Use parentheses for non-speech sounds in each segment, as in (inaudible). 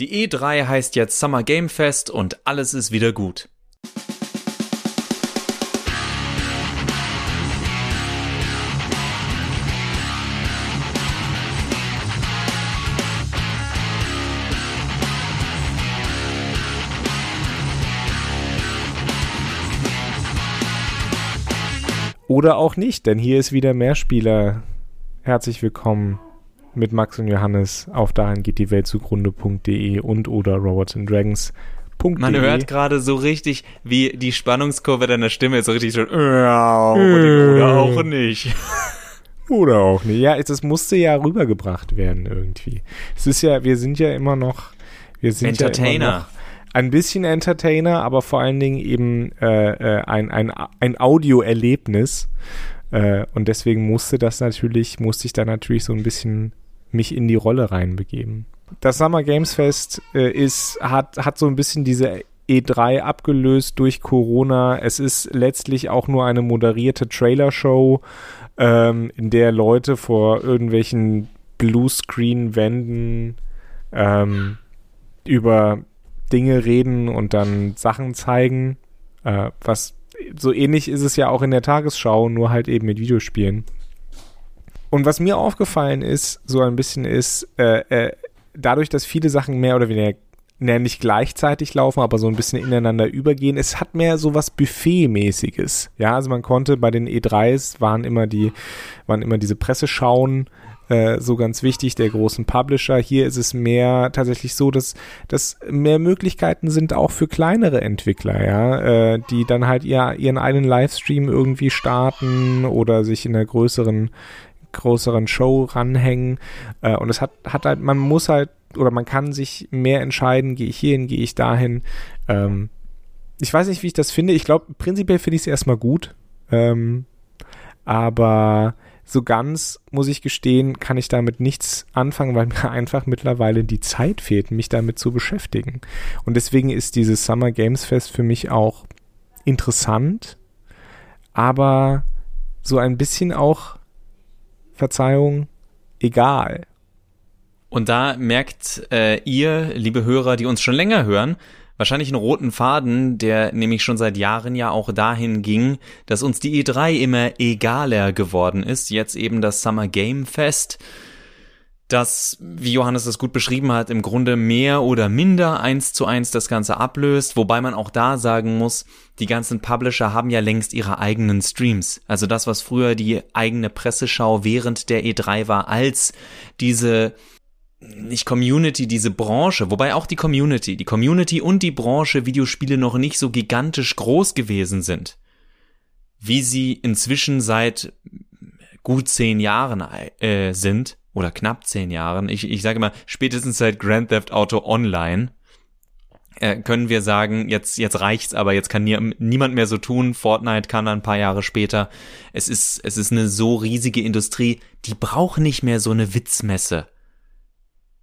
Die E3 heißt jetzt Summer Game Fest und alles ist wieder gut. Oder auch nicht, denn hier ist wieder Mehrspieler. Herzlich willkommen mit Max und Johannes auf dahin geht die Welt zugrunde.de und oder Robots and Dragons. Man hört gerade so richtig, wie die Spannungskurve deiner Stimme ist so richtig schon oder auch nicht. (laughs) Oder auch nicht. Ja, das musste ja rübergebracht werden irgendwie. Es ist ja, wir sind ja immer noch, wir sind Entertainer. Ja noch ein bisschen Entertainer, aber vor allen Dingen eben äh, äh, ein, ein, ein Audioerlebnis. Äh, und deswegen musste das natürlich, musste ich da natürlich so ein bisschen mich in die Rolle reinbegeben. Das Summer Games Fest äh, ist, hat, hat so ein bisschen diese E3 abgelöst durch Corona. Es ist letztlich auch nur eine moderierte Trailer-Show, ähm, in der Leute vor irgendwelchen Bluescreen-Wänden ähm, über Dinge reden und dann Sachen zeigen. Äh, was so ähnlich ist es ja auch in der Tagesschau, nur halt eben mit Videospielen. Und was mir aufgefallen ist, so ein bisschen ist, äh, äh, dadurch, dass viele Sachen mehr oder weniger nicht gleichzeitig laufen, aber so ein bisschen ineinander übergehen. Es hat mehr so was Buffet-mäßiges. Ja, also man konnte bei den E3s waren immer die, waren immer diese Presseschauen äh, so ganz wichtig, der großen Publisher. Hier ist es mehr tatsächlich so, dass, dass mehr Möglichkeiten sind auch für kleinere Entwickler, ja, äh, die dann halt ihr, ihren eigenen Livestream irgendwie starten oder sich in einer größeren größeren Show ranhängen. Äh, und es hat, hat halt, man muss halt, oder man kann sich mehr entscheiden, gehe ich hierhin, gehe ich dahin. Ähm, ich weiß nicht, wie ich das finde. Ich glaube, prinzipiell finde ich es erstmal gut. Ähm, aber so ganz, muss ich gestehen, kann ich damit nichts anfangen, weil mir einfach mittlerweile die Zeit fehlt, mich damit zu beschäftigen. Und deswegen ist dieses Summer Games Fest für mich auch interessant, aber so ein bisschen auch Verzeihung, egal. Und da merkt äh, ihr, liebe Hörer, die uns schon länger hören, wahrscheinlich einen roten Faden, der nämlich schon seit Jahren ja auch dahin ging, dass uns die E3 immer egaler geworden ist. Jetzt eben das Summer Game Fest das, wie Johannes das gut beschrieben hat, im Grunde mehr oder minder eins zu eins das Ganze ablöst, wobei man auch da sagen muss, die ganzen Publisher haben ja längst ihre eigenen Streams. Also das, was früher die eigene Presseschau während der E3 war, als diese nicht Community, diese Branche, wobei auch die Community, die Community und die Branche Videospiele noch nicht so gigantisch groß gewesen sind, wie sie inzwischen seit gut zehn Jahren äh, sind, oder knapp zehn Jahren, ich, ich sage mal, spätestens seit Grand Theft Auto Online, äh, können wir sagen, jetzt, jetzt reicht's, aber jetzt kann nie, niemand mehr so tun. Fortnite kann ein paar Jahre später. Es ist, es ist eine so riesige Industrie, die braucht nicht mehr so eine Witzmesse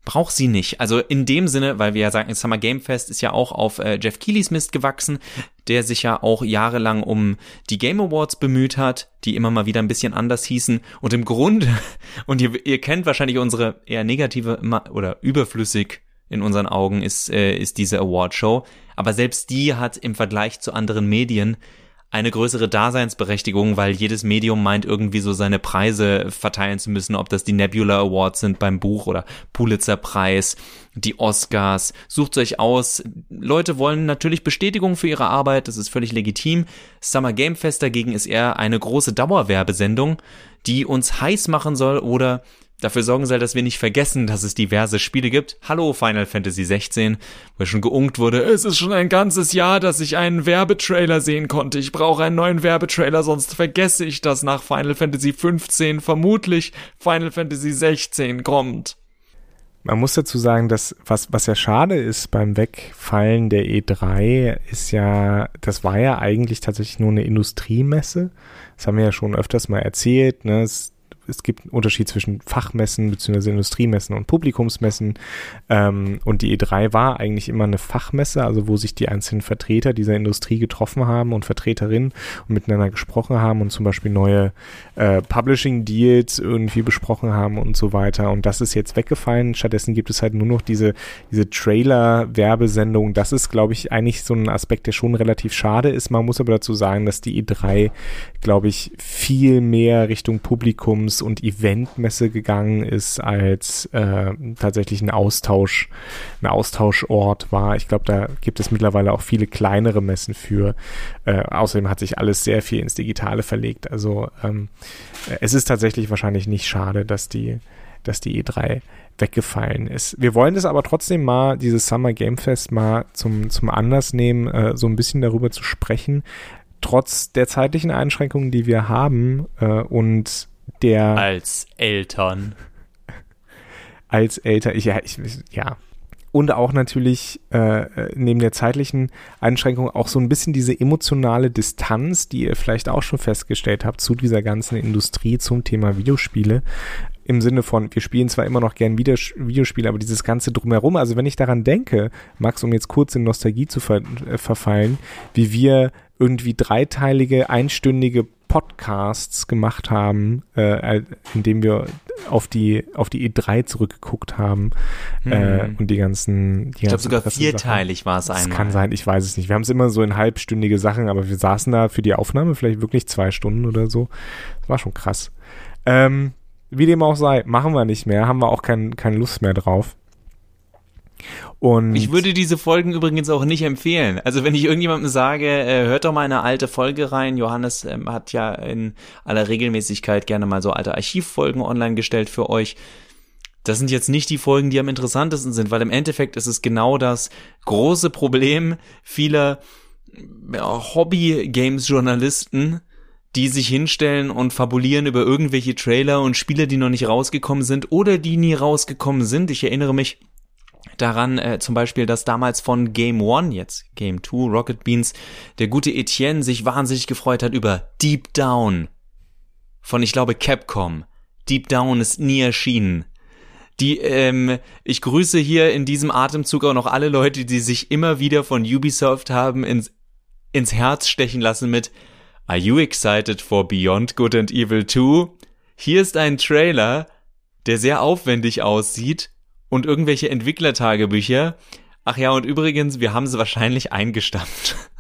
braucht sie nicht. Also in dem Sinne, weil wir ja sagen, Summer Game Fest ist ja auch auf äh, Jeff Keelys Mist gewachsen, der sich ja auch jahrelang um die Game Awards bemüht hat, die immer mal wieder ein bisschen anders hießen. Und im Grunde, (laughs) und ihr, ihr kennt wahrscheinlich unsere eher negative oder überflüssig in unseren Augen ist, äh, ist diese Awardshow. Aber selbst die hat im Vergleich zu anderen Medien eine größere Daseinsberechtigung, weil jedes Medium meint irgendwie so seine Preise verteilen zu müssen, ob das die Nebula Awards sind beim Buch oder Pulitzer Preis, die Oscars. Sucht euch aus. Leute wollen natürlich Bestätigung für ihre Arbeit, das ist völlig legitim. Summer Game Fest dagegen ist eher eine große Dauerwerbesendung, die uns heiß machen soll oder dafür sorgen soll, dass wir nicht vergessen, dass es diverse Spiele gibt. Hallo Final Fantasy 16, wo schon geunkt wurde, es ist schon ein ganzes Jahr, dass ich einen Werbetrailer sehen konnte. Ich brauche einen neuen Werbetrailer, sonst vergesse ich, dass nach Final Fantasy 15 vermutlich Final Fantasy 16 kommt. Man muss dazu sagen, dass was, was ja schade ist beim Wegfallen der E3, ist ja, das war ja eigentlich tatsächlich nur eine Industriemesse. Das haben wir ja schon öfters mal erzählt. Ne? Es gibt einen Unterschied zwischen Fachmessen bzw. Industriemessen und Publikumsmessen. Ähm, und die E3 war eigentlich immer eine Fachmesse, also wo sich die einzelnen Vertreter dieser Industrie getroffen haben und Vertreterinnen und miteinander gesprochen haben und zum Beispiel neue äh, Publishing-Deals irgendwie besprochen haben und so weiter. Und das ist jetzt weggefallen. Stattdessen gibt es halt nur noch diese, diese Trailer-Werbesendung. Das ist, glaube ich, eigentlich so ein Aspekt, der schon relativ schade ist. Man muss aber dazu sagen, dass die E3, glaube ich, viel mehr Richtung Publikums- und Eventmesse gegangen ist, als äh, tatsächlich ein Austausch, ein Austauschort war. Ich glaube, da gibt es mittlerweile auch viele kleinere Messen für. Äh, außerdem hat sich alles sehr viel ins Digitale verlegt. Also ähm, es ist tatsächlich wahrscheinlich nicht schade, dass die, dass die E3 weggefallen ist. Wir wollen es aber trotzdem mal, dieses Summer Game Fest mal zum, zum Anlass nehmen, äh, so ein bisschen darüber zu sprechen, trotz der zeitlichen Einschränkungen, die wir haben äh, und der als Eltern als Eltern, ja, ich, ja, und auch natürlich äh, neben der zeitlichen Einschränkung auch so ein bisschen diese emotionale Distanz, die ihr vielleicht auch schon festgestellt habt zu dieser ganzen Industrie zum Thema Videospiele. Im Sinne von, wir spielen zwar immer noch gern Videos Videospiele, aber dieses Ganze drumherum, also wenn ich daran denke, Max, um jetzt kurz in Nostalgie zu ver äh, verfallen, wie wir irgendwie dreiteilige, einstündige Podcasts gemacht haben, äh, indem wir auf die auf die E3 zurückgeguckt haben hm. äh, und die ganzen. Die ich glaube sogar vierteilig war es einmal. Das kann sein, ich weiß es nicht. Wir haben es immer so in halbstündige Sachen, aber wir saßen da für die Aufnahme vielleicht wirklich zwei Stunden oder so. Das war schon krass. Ähm, wie dem auch sei, machen wir nicht mehr, haben wir auch kein, keine Lust mehr drauf. Und ich würde diese Folgen übrigens auch nicht empfehlen. Also wenn ich irgendjemandem sage, äh, hört doch mal eine alte Folge rein. Johannes ähm, hat ja in aller Regelmäßigkeit gerne mal so alte Archivfolgen online gestellt für euch. Das sind jetzt nicht die Folgen, die am interessantesten sind, weil im Endeffekt ist es genau das große Problem vieler Hobby-Games-Journalisten, die sich hinstellen und fabulieren über irgendwelche Trailer und Spiele, die noch nicht rausgekommen sind oder die nie rausgekommen sind. Ich erinnere mich daran äh, zum Beispiel, dass damals von Game One, jetzt Game Two, Rocket Beans, der gute Etienne sich wahnsinnig gefreut hat über Deep Down von, ich glaube, Capcom. Deep Down ist nie erschienen. Die, ähm, ich grüße hier in diesem Atemzug auch noch alle Leute, die sich immer wieder von Ubisoft haben ins, ins Herz stechen lassen mit Are you excited for Beyond Good and Evil 2? Hier ist ein Trailer, der sehr aufwendig aussieht und irgendwelche Entwicklertagebücher. Ach ja, und übrigens, wir haben sie wahrscheinlich eingestampft. (laughs)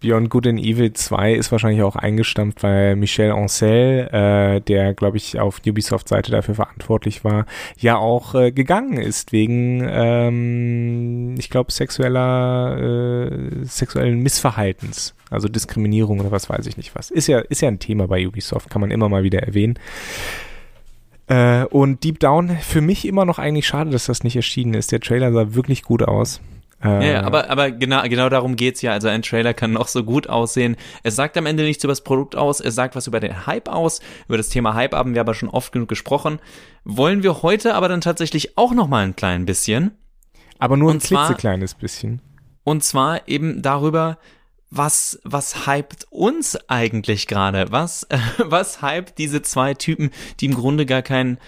Beyond Good and Evil 2 ist wahrscheinlich auch eingestampft, weil Michel Ancel, äh, der, glaube ich, auf Ubisoft-Seite dafür verantwortlich war, ja auch äh, gegangen ist wegen, ähm, ich glaube, sexueller, äh, sexuellen Missverhaltens, also Diskriminierung oder was weiß ich nicht was. Ist ja, ist ja ein Thema bei Ubisoft, kann man immer mal wieder erwähnen. Äh, und Deep Down, für mich immer noch eigentlich schade, dass das nicht erschienen ist. Der Trailer sah wirklich gut aus. Äh, ja, aber, aber genau, genau darum geht's ja. Also ein Trailer kann noch so gut aussehen. Es sagt am Ende nichts über das Produkt aus, es sagt was über den Hype aus. Über das Thema Hype haben wir aber schon oft genug gesprochen. Wollen wir heute aber dann tatsächlich auch noch mal ein klein bisschen. Aber nur ein klitzekleines bisschen. Und zwar eben darüber, was, was hypt uns eigentlich gerade? Was, äh, (laughs) was hypt diese zwei Typen, die im Grunde gar kein,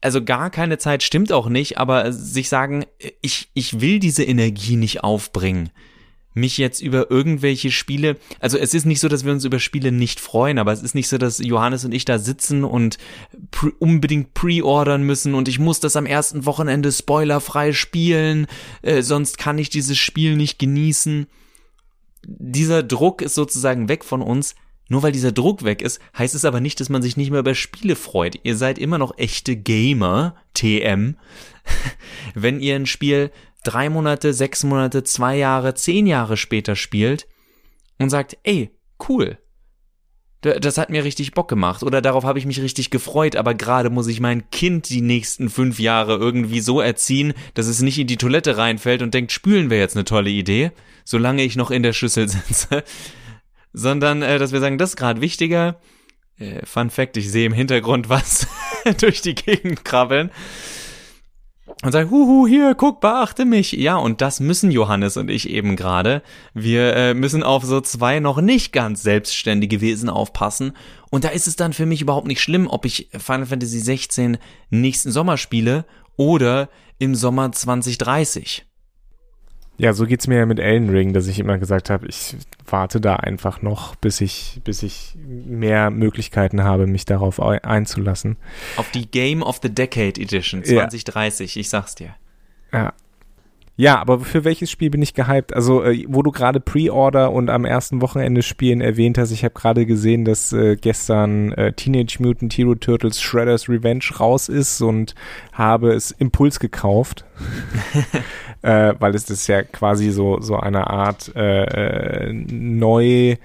also gar keine Zeit stimmt auch nicht, aber sich sagen, ich, ich will diese Energie nicht aufbringen. Mich jetzt über irgendwelche Spiele, also es ist nicht so, dass wir uns über Spiele nicht freuen, aber es ist nicht so, dass Johannes und ich da sitzen und pre unbedingt pre-ordern müssen und ich muss das am ersten Wochenende spoilerfrei spielen, äh, sonst kann ich dieses Spiel nicht genießen dieser Druck ist sozusagen weg von uns. Nur weil dieser Druck weg ist, heißt es aber nicht, dass man sich nicht mehr über Spiele freut. Ihr seid immer noch echte Gamer, TM, (laughs) wenn ihr ein Spiel drei Monate, sechs Monate, zwei Jahre, zehn Jahre später spielt und sagt, ey, cool, das hat mir richtig Bock gemacht oder darauf habe ich mich richtig gefreut, aber gerade muss ich mein Kind die nächsten fünf Jahre irgendwie so erziehen, dass es nicht in die Toilette reinfällt und denkt, spülen wäre jetzt eine tolle Idee, solange ich noch in der Schüssel (laughs) sitze, sondern äh, dass wir sagen, das ist gerade wichtiger. Äh, Fun Fact, ich sehe im Hintergrund was (laughs) durch die Gegend krabbeln. Und sagt, huhu, hier, guck, beachte mich. Ja, und das müssen Johannes und ich eben gerade. Wir äh, müssen auf so zwei noch nicht ganz selbstständige Wesen aufpassen. Und da ist es dann für mich überhaupt nicht schlimm, ob ich Final Fantasy 16 nächsten Sommer spiele oder im Sommer 2030. Ja, so geht's mir ja mit Elden Ring, dass ich immer gesagt habe, ich warte da einfach noch, bis ich, bis ich mehr Möglichkeiten habe, mich darauf einzulassen. Auf die Game of the Decade Edition 2030, ja. ich sag's dir. Ja, ja, aber für welches Spiel bin ich gehypt? Also, äh, wo du gerade Pre-Order und am ersten Wochenende Spielen erwähnt hast, ich habe gerade gesehen, dass äh, gestern äh, Teenage Mutant Hero Turtles Shredder's Revenge raus ist und habe es Impuls gekauft. (laughs) äh, weil es ist ja quasi so, so eine Art äh, äh neu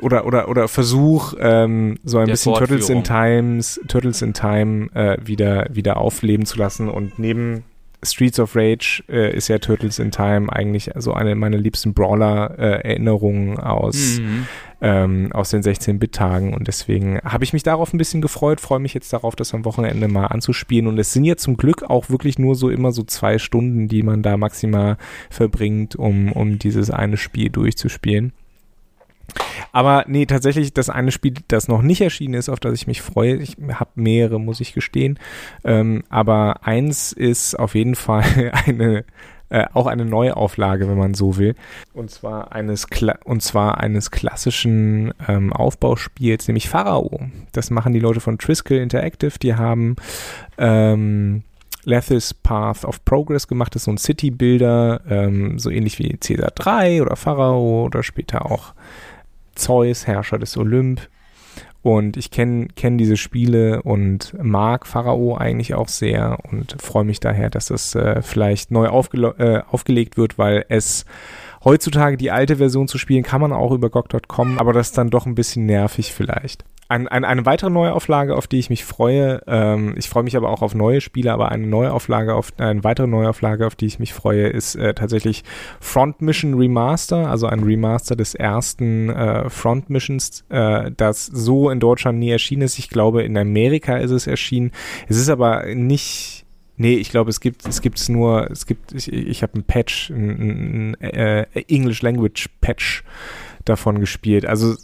oder oder oder Versuch ähm, so ein bisschen Turtles in Times Turtles in Time äh, wieder wieder aufleben zu lassen und neben Streets of Rage äh, ist ja Turtles in Time eigentlich so eine meiner liebsten Brawler-Erinnerungen äh, aus, mhm. ähm, aus den 16-Bit-Tagen und deswegen habe ich mich darauf ein bisschen gefreut, freue mich jetzt darauf, das am Wochenende mal anzuspielen und es sind ja zum Glück auch wirklich nur so immer so zwei Stunden, die man da maximal verbringt, um, um dieses eine Spiel durchzuspielen. Aber nee, tatsächlich das eine Spiel, das noch nicht erschienen ist, auf das ich mich freue. Ich habe mehrere, muss ich gestehen. Ähm, aber eins ist auf jeden Fall (laughs) eine äh, auch eine Neuauflage, wenn man so will. Und zwar eines Kla und zwar eines klassischen ähm, Aufbauspiels, nämlich Pharao. Das machen die Leute von Triskel Interactive. Die haben ähm, Lethis Path of Progress gemacht. Das ist so ein City-Builder, ähm, so ähnlich wie Caesar 3 oder Pharao oder später auch Zeus, Herrscher des Olymp. Und ich kenne kenn diese Spiele und mag Pharao eigentlich auch sehr und freue mich daher, dass das äh, vielleicht neu aufge äh, aufgelegt wird, weil es heutzutage die alte Version zu spielen kann man auch über GOG.com, aber das ist dann doch ein bisschen nervig vielleicht. Ein, ein, eine weitere Neuauflage, auf die ich mich freue, ähm, ich freue mich aber auch auf neue Spiele, aber eine Neuauflage, auf, eine weitere Neuauflage, auf die ich mich freue, ist äh, tatsächlich Front Mission Remaster, also ein Remaster des ersten äh, Front Missions, äh, das so in Deutschland nie erschienen ist. Ich glaube, in Amerika ist es erschienen. Es ist aber nicht Nee, ich glaube, es gibt es gibt's nur, es gibt, ich, ich habe ein Patch, ein, ein äh, English Language Patch davon gespielt. Also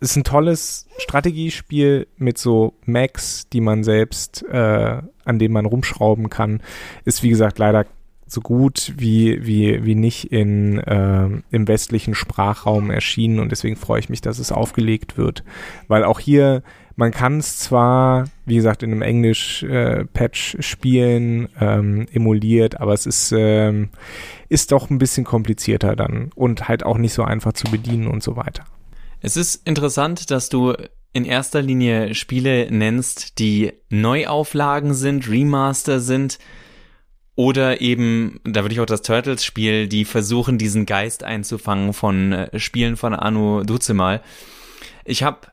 ist ein tolles Strategiespiel mit so Macs, die man selbst, äh, an denen man rumschrauben kann. Ist wie gesagt leider so gut wie, wie, wie nicht in, äh, im westlichen Sprachraum erschienen und deswegen freue ich mich, dass es aufgelegt wird. Weil auch hier, man kann es zwar, wie gesagt, in einem Englisch-Patch äh, spielen, ähm, emuliert, aber es ist, ähm, ist doch ein bisschen komplizierter dann und halt auch nicht so einfach zu bedienen und so weiter. Es ist interessant, dass du in erster Linie Spiele nennst, die Neuauflagen sind, Remaster sind oder eben, da würde ich auch das Turtles-Spiel, die versuchen, diesen Geist einzufangen von äh, Spielen von Anu Duzemal. Ich habe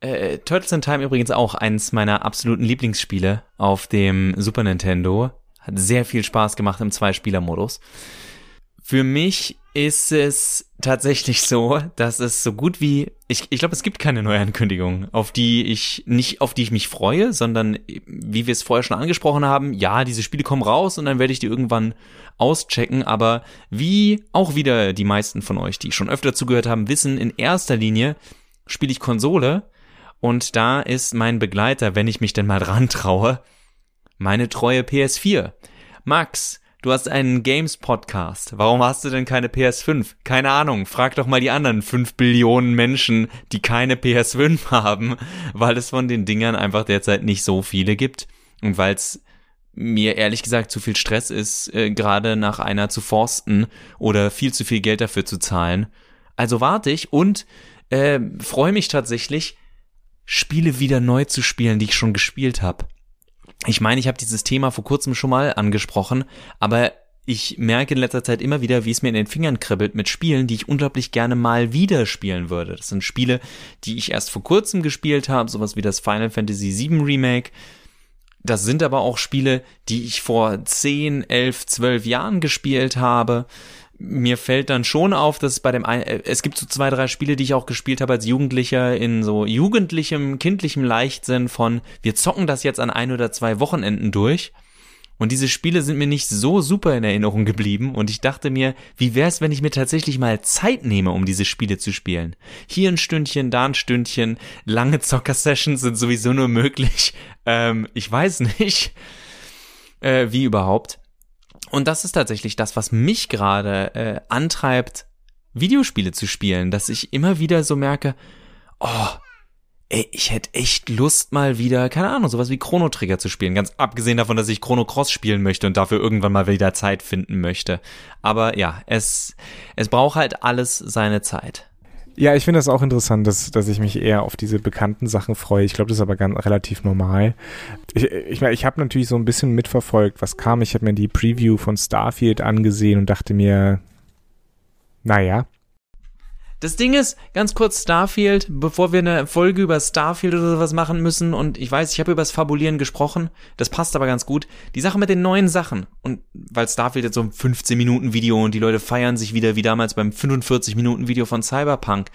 äh, Turtles in Time übrigens auch eins meiner absoluten Lieblingsspiele auf dem Super Nintendo. Hat sehr viel Spaß gemacht im Zwei-Spieler-Modus. Für mich ist es tatsächlich so, dass es so gut wie ich, ich glaube, es gibt keine Neuankündigung, auf die ich nicht, auf die ich mich freue, sondern wie wir es vorher schon angesprochen haben, ja, diese Spiele kommen raus und dann werde ich die irgendwann auschecken, aber wie auch wieder die meisten von euch, die schon öfter zugehört haben, wissen, in erster Linie spiele ich Konsole und da ist mein Begleiter, wenn ich mich denn mal (laughs) dran traue, meine treue PS4. Max, Du hast einen Games-Podcast. Warum hast du denn keine PS5? Keine Ahnung. Frag doch mal die anderen 5 Billionen Menschen, die keine PS5 (laughs) haben, weil es von den Dingern einfach derzeit nicht so viele gibt. Und weil es mir ehrlich gesagt zu viel Stress ist, äh, gerade nach einer zu forsten oder viel zu viel Geld dafür zu zahlen. Also warte ich und äh, freue mich tatsächlich, Spiele wieder neu zu spielen, die ich schon gespielt habe. Ich meine, ich habe dieses Thema vor kurzem schon mal angesprochen, aber ich merke in letzter Zeit immer wieder, wie es mir in den Fingern kribbelt mit Spielen, die ich unglaublich gerne mal wieder spielen würde. Das sind Spiele, die ich erst vor kurzem gespielt habe, sowas wie das Final Fantasy VII Remake. Das sind aber auch Spiele, die ich vor 10, 11, 12 Jahren gespielt habe. Mir fällt dann schon auf, dass bei dem ein, äh, es gibt so zwei, drei Spiele, die ich auch gespielt habe als Jugendlicher in so jugendlichem, kindlichem Leichtsinn von, wir zocken das jetzt an ein oder zwei Wochenenden durch. Und diese Spiele sind mir nicht so super in Erinnerung geblieben und ich dachte mir, wie wär's, wenn ich mir tatsächlich mal Zeit nehme, um diese Spiele zu spielen? Hier ein Stündchen, da ein Stündchen, lange Zocker-Sessions sind sowieso nur möglich. Ähm, ich weiß nicht, äh, wie überhaupt. Und das ist tatsächlich das, was mich gerade äh, antreibt, Videospiele zu spielen, dass ich immer wieder so merke, oh, ey, ich hätte echt Lust mal wieder, keine Ahnung, sowas wie Chrono Trigger zu spielen. Ganz abgesehen davon, dass ich Chrono Cross spielen möchte und dafür irgendwann mal wieder Zeit finden möchte. Aber ja, es, es braucht halt alles seine Zeit. Ja, ich finde das auch interessant, dass, dass ich mich eher auf diese bekannten Sachen freue. Ich glaube, das ist aber ganz relativ normal. Ich, ich, ich habe natürlich so ein bisschen mitverfolgt, was kam. Ich habe mir die Preview von Starfield angesehen und dachte mir, naja, das Ding ist, ganz kurz Starfield, bevor wir eine Folge über Starfield oder sowas machen müssen, und ich weiß, ich habe über das Fabulieren gesprochen, das passt aber ganz gut. Die Sache mit den neuen Sachen, und weil Starfield jetzt so ein 15-Minuten-Video und die Leute feiern sich wieder wie damals beim 45-Minuten-Video von Cyberpunk.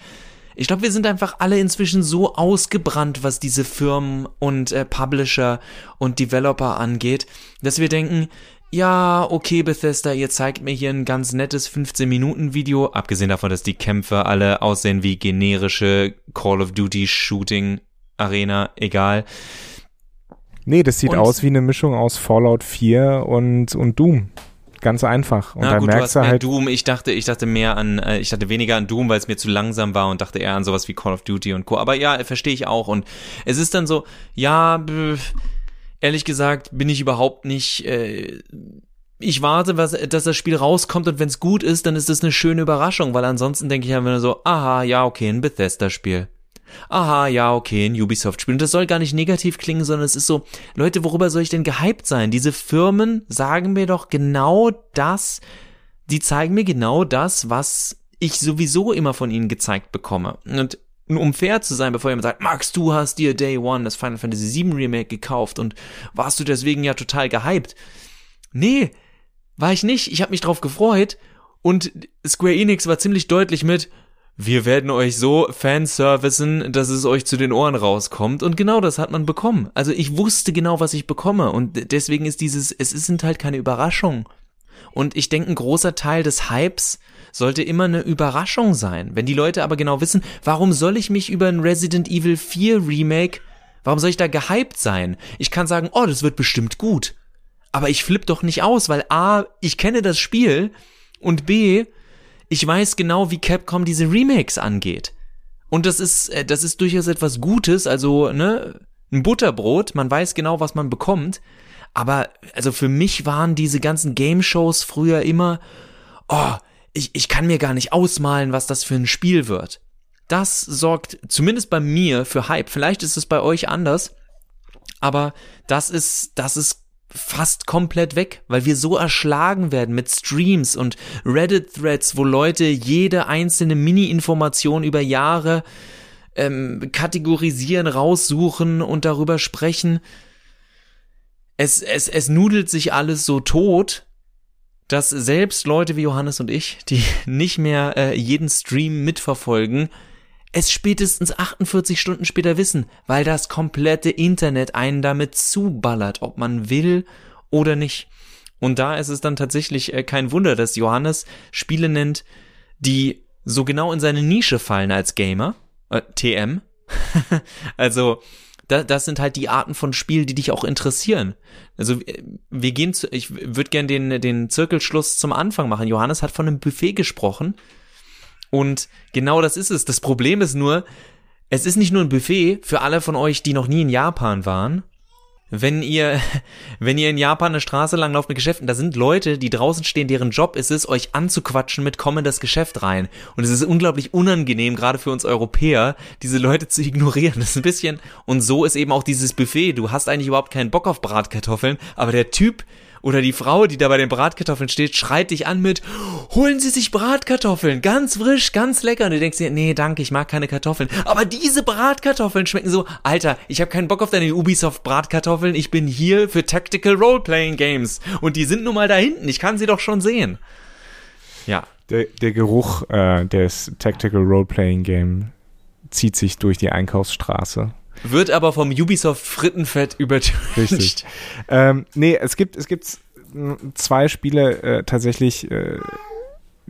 Ich glaube, wir sind einfach alle inzwischen so ausgebrannt, was diese Firmen und äh, Publisher und Developer angeht, dass wir denken, ja, okay, Bethesda, ihr zeigt mir hier ein ganz nettes 15-Minuten-Video, abgesehen davon, dass die Kämpfe alle aussehen wie generische Call of Duty Shooting Arena, egal. Nee, das sieht und aus wie eine Mischung aus Fallout 4 und, und Doom. Ganz einfach. Und Na gut, merkst du hast halt Doom. Ich dachte, ich dachte mehr an, äh, ich dachte weniger an Doom, weil es mir zu langsam war und dachte eher an sowas wie Call of Duty und Co. Aber ja, verstehe ich auch. Und es ist dann so, ja, ehrlich gesagt bin ich überhaupt nicht. Äh, ich warte, was, dass das Spiel rauskommt und wenn es gut ist, dann ist es eine schöne Überraschung, weil ansonsten denke ich einfach nur so, aha, ja, okay, ein Bethesda-Spiel. Aha, ja, okay, ein Ubisoft-Spiel. Und das soll gar nicht negativ klingen, sondern es ist so, Leute, worüber soll ich denn gehypt sein? Diese Firmen sagen mir doch genau das, die zeigen mir genau das, was ich sowieso immer von ihnen gezeigt bekomme. Und um fair zu sein, bevor jemand sagt, Max, du hast dir Day One das Final Fantasy VII Remake gekauft und warst du deswegen ja total gehypt. Nee, war ich nicht. Ich habe mich drauf gefreut und Square Enix war ziemlich deutlich mit, wir werden euch so fanservicen, dass es euch zu den Ohren rauskommt. Und genau das hat man bekommen. Also ich wusste genau, was ich bekomme. Und deswegen ist dieses, es sind halt keine Überraschungen. Und ich denke, ein großer Teil des Hypes sollte immer eine Überraschung sein. Wenn die Leute aber genau wissen, warum soll ich mich über ein Resident Evil 4 Remake, warum soll ich da gehypt sein? Ich kann sagen, oh, das wird bestimmt gut. Aber ich flipp doch nicht aus, weil A, ich kenne das Spiel und B, ich weiß genau, wie Capcom diese Remakes angeht. Und das ist, äh, das ist durchaus etwas Gutes, also, ne, ein Butterbrot, man weiß genau, was man bekommt. Aber, also für mich waren diese ganzen Game-Shows früher immer, oh, ich, ich kann mir gar nicht ausmalen, was das für ein Spiel wird. Das sorgt zumindest bei mir für Hype. Vielleicht ist es bei euch anders, aber das ist, das ist fast komplett weg, weil wir so erschlagen werden mit Streams und Reddit-Threads, wo Leute jede einzelne Mini-Information über Jahre ähm, kategorisieren, raussuchen und darüber sprechen. Es, es, es nudelt sich alles so tot, dass selbst Leute wie Johannes und ich, die (laughs) nicht mehr äh, jeden Stream mitverfolgen, es spätestens 48 Stunden später wissen, weil das komplette Internet einen damit zuballert, ob man will oder nicht. Und da ist es dann tatsächlich äh, kein Wunder, dass Johannes Spiele nennt, die so genau in seine Nische fallen als Gamer, äh, TM. (laughs) also da, das sind halt die Arten von Spielen, die dich auch interessieren. Also wir gehen zu, ich würde gern den, den Zirkelschluss zum Anfang machen. Johannes hat von einem Buffet gesprochen und genau das ist es. Das Problem ist nur, es ist nicht nur ein Buffet für alle von euch, die noch nie in Japan waren, wenn ihr, (laughs) wenn ihr in Japan eine Straße lang lauft mit Geschäften, da sind Leute, die draußen stehen, deren Job ist es, euch anzuquatschen mit komm in das Geschäft rein. Und es ist unglaublich unangenehm, gerade für uns Europäer, diese Leute zu (laughs) ignorieren. Das ist ein bisschen, und so ist eben auch dieses Buffet. Du hast eigentlich überhaupt keinen Bock auf Bratkartoffeln, aber der Typ, oder die Frau, die da bei den Bratkartoffeln steht, schreit dich an mit, holen Sie sich Bratkartoffeln, ganz frisch, ganz lecker. Und du denkst dir, nee, danke, ich mag keine Kartoffeln. Aber diese Bratkartoffeln schmecken so, Alter, ich habe keinen Bock auf deine Ubisoft Bratkartoffeln, ich bin hier für Tactical Role-Playing Games. Und die sind nun mal da hinten, ich kann sie doch schon sehen. Ja. Der, der Geruch äh, des Tactical Role-Playing Game zieht sich durch die Einkaufsstraße. Wird aber vom Ubisoft Frittenfett übertönt. Richtig. ähm, nee, es gibt, es gibt zwei Spiele äh, tatsächlich, äh,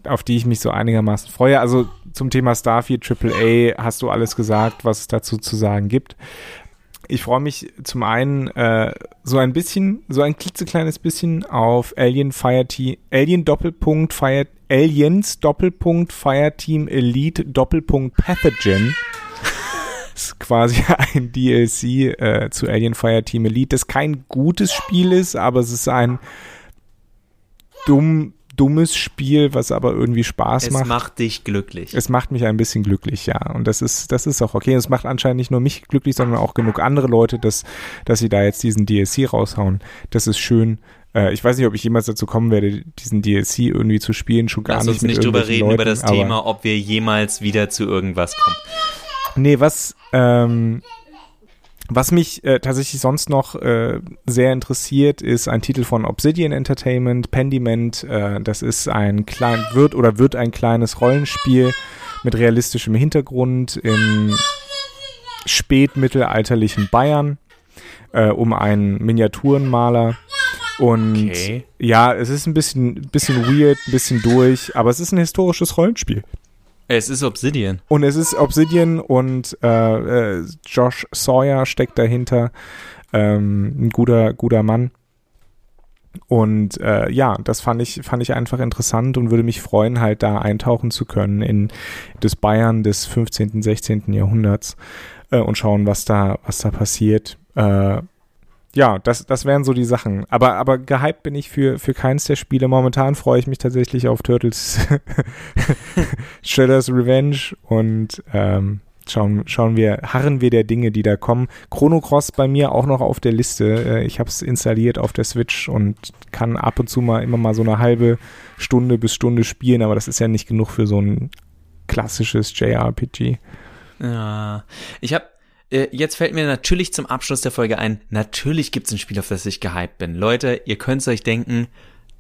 auf die ich mich so einigermaßen freue. Also zum Thema Starfield AAA hast du alles gesagt, was es dazu zu sagen gibt. Ich freue mich zum einen äh, so ein bisschen, so ein klitzekleines bisschen auf Alien Fireteam, Alien Doppelpunkt Fire, Aliens Doppelpunkt Fireteam Elite Doppelpunkt Pathogen. Ist quasi (laughs) ein DLC äh, zu Alien Fireteam Elite, das kein gutes Spiel ist, aber es ist ein dumm dummes Spiel, was aber irgendwie Spaß es macht. Es macht dich glücklich. Es macht mich ein bisschen glücklich, ja. Und das ist, das ist auch okay. Es macht anscheinend nicht nur mich glücklich, sondern auch genug andere Leute, dass, dass sie da jetzt diesen DLC raushauen. Das ist schön. Äh, ich weiß nicht, ob ich jemals dazu kommen werde, diesen DLC irgendwie zu spielen, schon gar Lass nicht. Lass uns nicht drüber reden, Leuten, über das Thema, ob wir jemals wieder zu irgendwas kommen. Nee, was, ähm, was mich äh, tatsächlich sonst noch äh, sehr interessiert, ist ein Titel von Obsidian Entertainment, Pendiment. Äh, das ist ein klein, wird oder wird ein kleines Rollenspiel mit realistischem Hintergrund im spätmittelalterlichen Bayern äh, um einen Miniaturenmaler. Und okay. ja, es ist ein bisschen, bisschen weird, ein bisschen durch, aber es ist ein historisches Rollenspiel. Es ist Obsidian. Und es ist Obsidian und äh, äh, Josh Sawyer steckt dahinter. Ähm, ein guter, guter Mann. Und äh, ja, das fand ich, fand ich einfach interessant und würde mich freuen, halt da eintauchen zu können in das Bayern des 15., 16. Jahrhunderts äh, und schauen, was da, was da passiert. Äh, ja, das, das wären so die Sachen. Aber, aber gehypt bin ich für, für keins der Spiele. Momentan freue ich mich tatsächlich auf Turtles (laughs) Shredder's Revenge und ähm, schauen, schauen wir, harren wir der Dinge, die da kommen. Chrono Cross bei mir auch noch auf der Liste. Äh, ich habe es installiert auf der Switch und kann ab und zu mal immer mal so eine halbe Stunde bis Stunde spielen, aber das ist ja nicht genug für so ein klassisches JRPG. Ja, ich habe äh, jetzt fällt mir natürlich zum Abschluss der Folge ein, natürlich gibt's ein Spiel, auf das ich gehypt bin. Leute, ihr könnt's euch denken,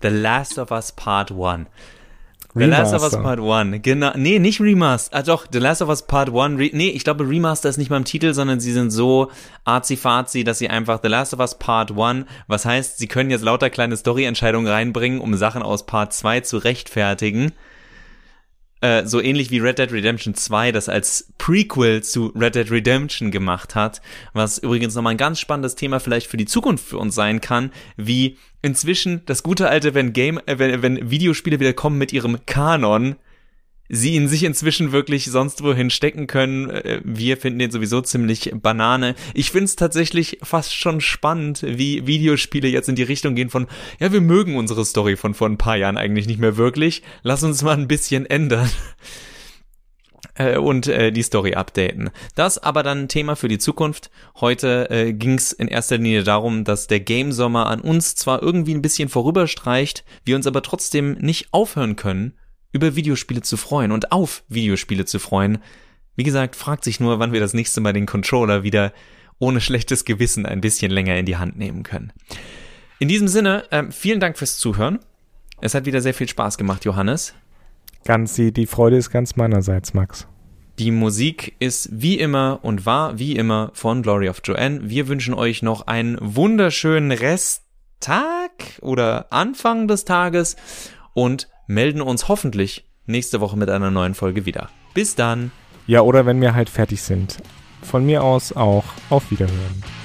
The Last of Us Part 1. The Last of Us Part 1, genau. Nee, nicht Remaster. Ah doch, The Last of Us Part 1. Re nee, ich glaube Remaster ist nicht mal im Titel, sondern sie sind so arzi-fazi, dass sie einfach The Last of Us Part 1, was heißt, sie können jetzt lauter kleine Story-Entscheidungen reinbringen, um Sachen aus Part 2 zu rechtfertigen. Äh, so ähnlich wie Red Dead Redemption 2 das als Prequel zu Red Dead Redemption gemacht hat, was übrigens nochmal ein ganz spannendes Thema vielleicht für die Zukunft für uns sein kann, wie inzwischen das gute alte, wenn Game, äh, wenn, wenn Videospiele wieder kommen mit ihrem Kanon, sie ihn sich inzwischen wirklich sonst wohin stecken können. Äh, wir finden den sowieso ziemlich Banane. Ich finde es tatsächlich fast schon spannend, wie Videospiele jetzt in die Richtung gehen von, ja, wir mögen unsere Story von vor ein paar Jahren eigentlich nicht mehr wirklich. Lass uns mal ein bisschen ändern (laughs) äh, und äh, die Story updaten. Das aber dann Thema für die Zukunft. Heute äh, ging es in erster Linie darum, dass der Game Sommer an uns zwar irgendwie ein bisschen vorüberstreicht, wir uns aber trotzdem nicht aufhören können, über Videospiele zu freuen und auf Videospiele zu freuen. Wie gesagt, fragt sich nur, wann wir das nächste Mal den Controller wieder ohne schlechtes Gewissen ein bisschen länger in die Hand nehmen können. In diesem Sinne, äh, vielen Dank fürs Zuhören. Es hat wieder sehr viel Spaß gemacht, Johannes. Ganz, die, die Freude ist ganz meinerseits, Max. Die Musik ist wie immer und war wie immer von Glory of Joanne. Wir wünschen euch noch einen wunderschönen Resttag oder Anfang des Tages und melden uns hoffentlich nächste Woche mit einer neuen Folge wieder. Bis dann. Ja, oder wenn wir halt fertig sind. Von mir aus auch auf Wiederhören.